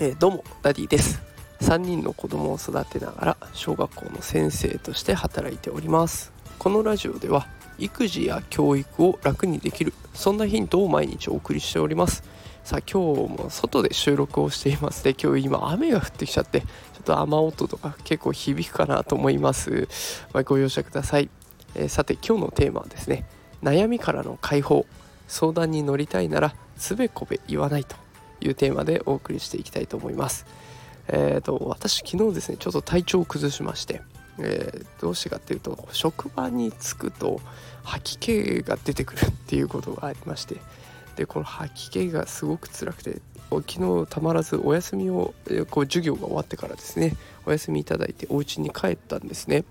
えー、どうもダディです。3人の子供を育てながら小学校の先生として働いております。このラジオでは育児や教育を楽にできるそんなヒントを毎日お送りしております。さあ今日も外で収録をしています。で今日今雨が降ってきちゃってちょっと雨音とか結構響くかなと思います、まあ、ご容赦ください、えー、さて今日のテーマはですね悩みからの解放。相談に乗りたいならつべこべ言わないというテーマでお送りしていきたいと思います。えーと、私昨日ですねちょっと体調を崩しまして、えー、どうしてかっていうと職場に着くと吐き気が出てくるっていうことがありましてでこの吐き気がすごく辛くて昨日たまらずお休みをこう授業が終わってからですねお休みいただいてお家に帰ったんですね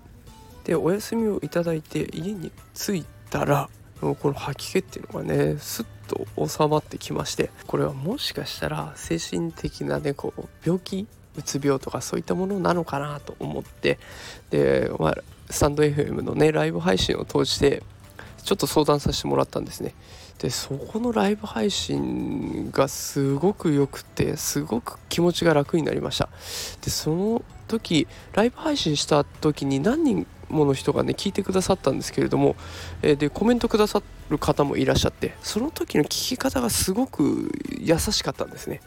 でお休みをいただいて家に着いたらこの吐き気っていうのがねすっと収まってきましてこれはもしかしたら精神的なねこう病気うつ病とかそういったものなのかなと思ってで、まあ、スタンド FM のねライブ配信を通してちょっと相談させてもらったんですね。でそこのライブ配信がすごく良くてすごく気持ちが楽になりました。でその時ライブ配信した時に何人もの人がね聞いてくださったんですけれども、えー、でコメントくださる方もいらっしゃってその時の聞き方がすごく優しかったんですね。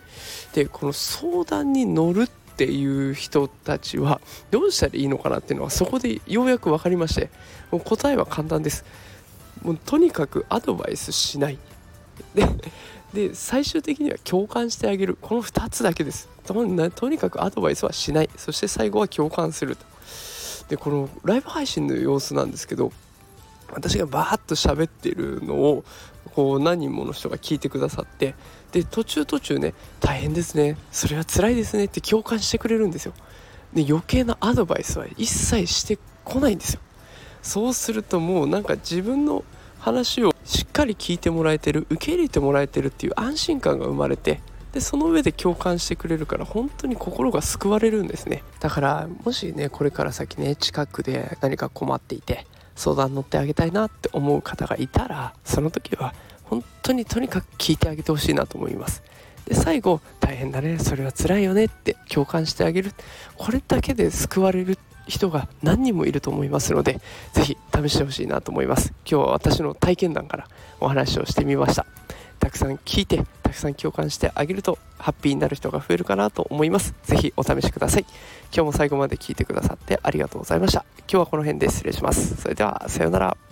でこの相談に乗るっていう人たちはどうしたらいいのかなっていうのはそこでようやく分かりましてもう答えは簡単です。もうとにかくアドバイスしない。でで最終的には共感してあげる。この2つだけです。とにかくアドバイスはしない。そして最後は共感する。とでこのライブ配信の様子なんですけど私がバーッと喋ってるのをこう何人もの人が聞いてくださってで途中途中ね大変ですねそれは辛いですねって共感してくれるんですよ。で余計なアドバイスは一切してこないんですよ。そうするともうなんか自分の話をしっかり聞いてもらえてる受け入れてもらえてるっていう安心感が生まれてでその上で共感してくれるから本当に心が救われるんですね。だからもしねこれから先ね近くで何か困っていて相談乗ってあげたいなって思う方がいたらその時は本当にとにかく聞いてあげてほしいなと思います。で最後大変だねそれは辛いよねって共感してあげる。これだけで救われる人が何人もいると思いますので是非試してほしいなと思います。今日は私の体験談からお話をしてみました。たくさん聞いてたくさん共感してあげるとハッピーになる人が増えるかなと思います。是非お試しください。今日も最後まで聞いてくださってありがとうございました。今日はこの辺で失礼します。それではさようなら。